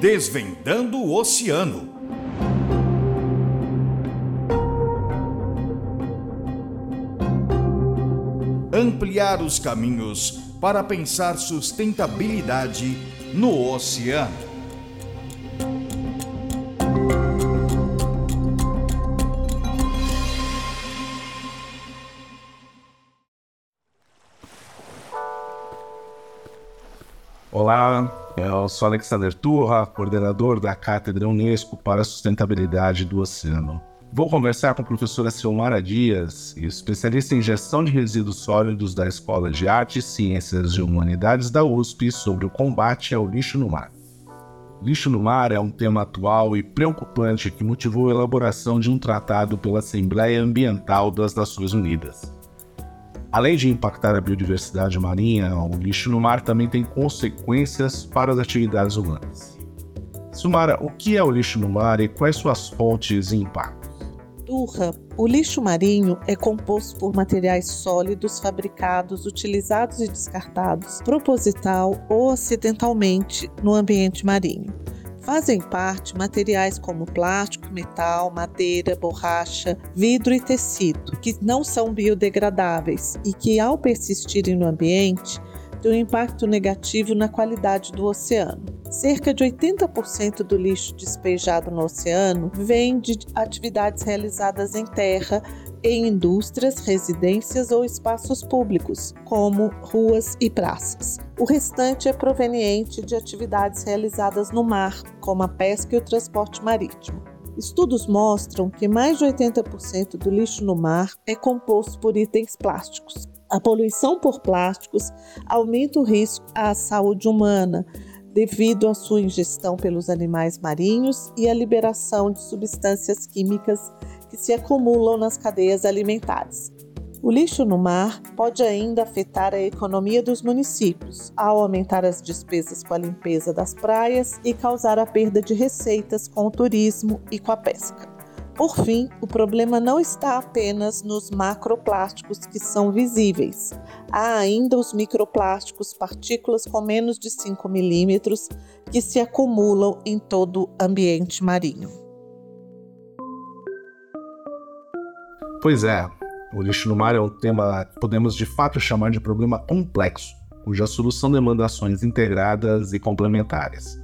Desvendando o Oceano. Ampliar os caminhos para pensar sustentabilidade no oceano. Olá, eu sou Alexander Turra, coordenador da Cátedra Unesco para a Sustentabilidade do Oceano. Vou conversar com a professora Silmara Dias, especialista em gestão de resíduos sólidos da Escola de Artes, Ciências e Humanidades da USP, sobre o combate ao lixo no mar. Lixo no mar é um tema atual e preocupante que motivou a elaboração de um tratado pela Assembleia Ambiental das Nações Unidas. Além de impactar a biodiversidade marinha, o lixo no mar também tem consequências para as atividades humanas. Sumara, o que é o lixo no mar e quais suas fontes e impactos? Turra, o lixo marinho é composto por materiais sólidos fabricados, utilizados e descartados proposital ou acidentalmente no ambiente marinho. Fazem parte materiais como plástico, metal, madeira, borracha, vidro e tecido, que não são biodegradáveis e que, ao persistirem no ambiente, têm um impacto negativo na qualidade do oceano. Cerca de 80% do lixo despejado no oceano vem de atividades realizadas em terra em indústrias, residências ou espaços públicos, como ruas e praças. O restante é proveniente de atividades realizadas no mar, como a pesca e o transporte marítimo. Estudos mostram que mais de 80% do lixo no mar é composto por itens plásticos. A poluição por plásticos aumenta o risco à saúde humana, devido à sua ingestão pelos animais marinhos e à liberação de substâncias químicas que se acumulam nas cadeias alimentares. O lixo no mar pode ainda afetar a economia dos municípios, ao aumentar as despesas com a limpeza das praias e causar a perda de receitas com o turismo e com a pesca. Por fim, o problema não está apenas nos macroplásticos que são visíveis. Há ainda os microplásticos, partículas com menos de 5 milímetros, que se acumulam em todo o ambiente marinho. Pois é, o lixo no mar é um tema que podemos de fato chamar de problema complexo, cuja solução demanda ações integradas e complementares.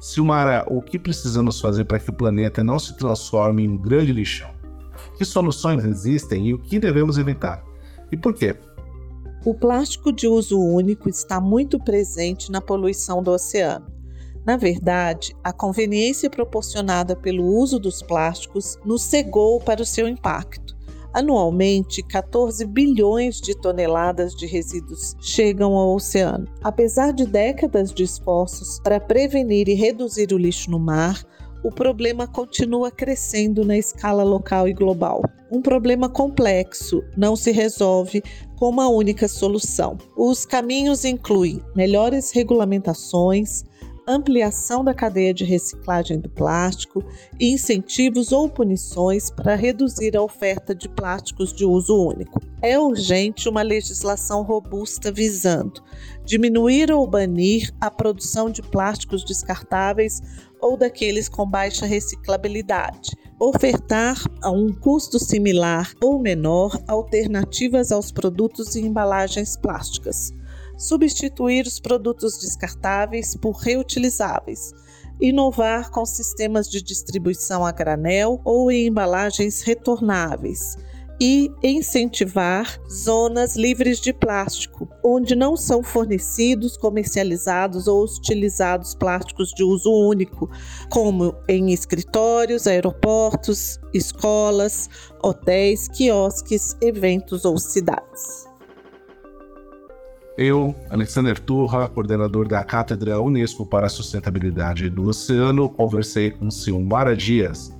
Silmara, o que precisamos fazer para que o planeta não se transforme em um grande lixão? Que soluções existem e o que devemos evitar? E por quê? O plástico de uso único está muito presente na poluição do oceano. Na verdade, a conveniência proporcionada pelo uso dos plásticos nos cegou para o seu impacto. Anualmente, 14 bilhões de toneladas de resíduos chegam ao oceano. Apesar de décadas de esforços para prevenir e reduzir o lixo no mar, o problema continua crescendo na escala local e global. Um problema complexo não se resolve com uma única solução. Os caminhos incluem melhores regulamentações, ampliação da cadeia de reciclagem do plástico e incentivos ou punições para reduzir a oferta de plásticos de uso único. É urgente uma legislação robusta visando diminuir ou banir a produção de plásticos descartáveis ou daqueles com baixa reciclabilidade, ofertar a um custo similar ou menor alternativas aos produtos e embalagens plásticas substituir os produtos descartáveis por reutilizáveis, inovar com sistemas de distribuição a granel ou em embalagens retornáveis e incentivar zonas livres de plástico, onde não são fornecidos, comercializados ou utilizados plásticos de uso único, como em escritórios, aeroportos, escolas, hotéis, quiosques, eventos ou cidades. Eu, Alexander Turra, coordenador da Cátedra Unesco para a Sustentabilidade do Oceano, conversei com Silmara Dias,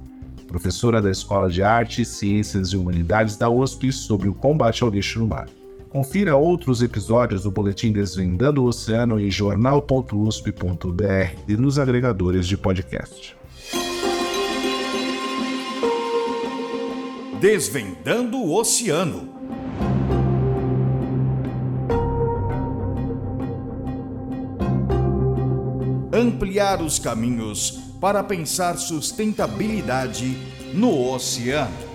professora da Escola de Artes, Ciências e Humanidades da USP, sobre o combate ao lixo no mar. Confira outros episódios do Boletim Desvendando o Oceano em jornal.usp.br e nos agregadores de podcast. Desvendando o Oceano. Ampliar os caminhos para pensar sustentabilidade no oceano.